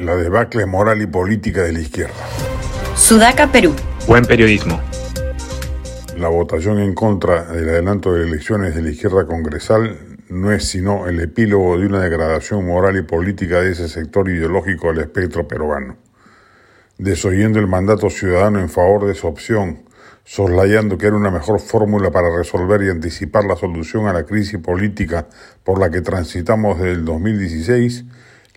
La debacle moral y política de la izquierda. Sudaca, Perú. Buen periodismo. La votación en contra del adelanto de elecciones de la izquierda congresal no es sino el epílogo de una degradación moral y política de ese sector ideológico del espectro peruano. Desoyendo el mandato ciudadano en favor de su opción, soslayando que era una mejor fórmula para resolver y anticipar la solución a la crisis política por la que transitamos desde el 2016,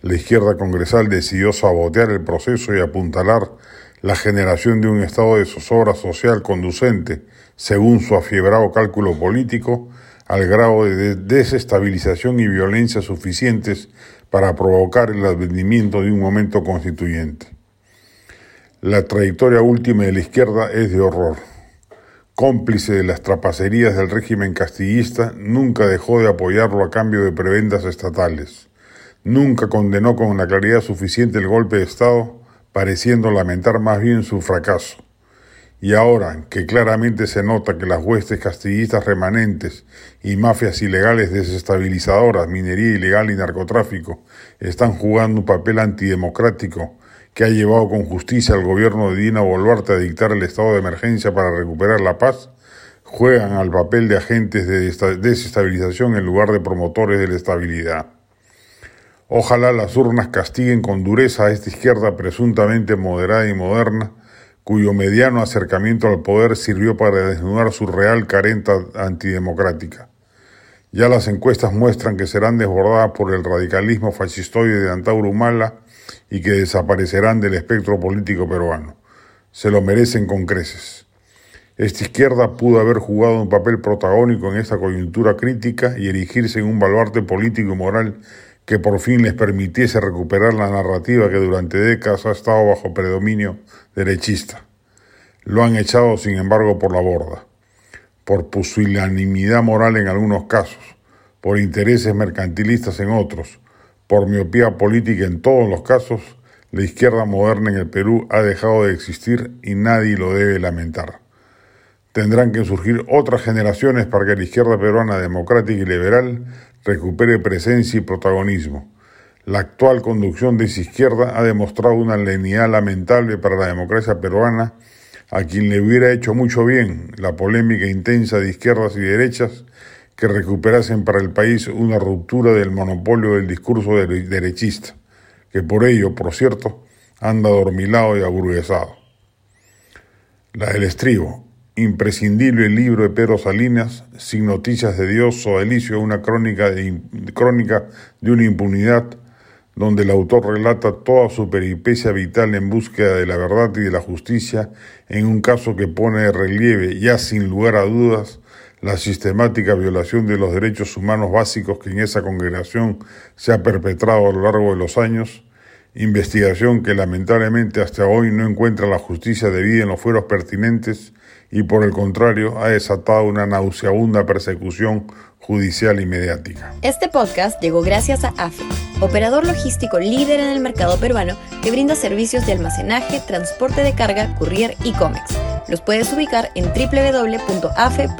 la izquierda congresal decidió sabotear el proceso y apuntalar la generación de un estado de zozobra social conducente, según su afiebrado cálculo político, al grado de desestabilización y violencia suficientes para provocar el advenimiento de un momento constituyente. La trayectoria última de la izquierda es de horror. Cómplice de las trapacerías del régimen castillista, nunca dejó de apoyarlo a cambio de prebendas estatales. Nunca condenó con una claridad suficiente el golpe de Estado, pareciendo lamentar más bien su fracaso. Y ahora que claramente se nota que las huestes castillistas remanentes y mafias ilegales desestabilizadoras, minería ilegal y narcotráfico están jugando un papel antidemocrático que ha llevado con justicia al gobierno de Dina Boluarte a dictar el estado de emergencia para recuperar la paz, juegan al papel de agentes de desestabilización en lugar de promotores de la estabilidad. Ojalá las urnas castiguen con dureza a esta izquierda presuntamente moderada y moderna, cuyo mediano acercamiento al poder sirvió para desnudar su real carenta antidemocrática. Ya las encuestas muestran que serán desbordadas por el radicalismo fascistoide de Antauro Humala y que desaparecerán del espectro político peruano. Se lo merecen con creces. Esta izquierda pudo haber jugado un papel protagónico en esta coyuntura crítica y erigirse en un baluarte político y moral que por fin les permitiese recuperar la narrativa que durante décadas ha estado bajo predominio derechista. Lo han echado, sin embargo, por la borda, por pusilanimidad moral en algunos casos, por intereses mercantilistas en otros, por miopía política en todos los casos, la izquierda moderna en el Perú ha dejado de existir y nadie lo debe lamentar. Tendrán que surgir otras generaciones para que la izquierda peruana democrática y liberal recupere presencia y protagonismo. La actual conducción de esa izquierda ha demostrado una lenidad lamentable para la democracia peruana, a quien le hubiera hecho mucho bien la polémica intensa de izquierdas y derechas que recuperasen para el país una ruptura del monopolio del discurso derechista, que por ello, por cierto, anda dormilado y aburguesado. La del estribo, imprescindible libro de Pedro Salinas, sin noticias de Dios o Delicio, una crónica de, crónica de una impunidad donde el autor relata toda su peripecia vital en búsqueda de la verdad y de la justicia en un caso que pone de relieve, ya sin lugar a dudas, la sistemática violación de los derechos humanos básicos que en esa congregación se ha perpetrado a lo largo de los años, investigación que lamentablemente hasta hoy no encuentra la justicia debida en los fueros pertinentes y por el contrario ha desatado una nauseabunda persecución judicial y mediática. Este podcast llegó gracias a AFE, operador logístico líder en el mercado peruano que brinda servicios de almacenaje, transporte de carga, courier y cómics. Los puedes ubicar en www.afe.pe.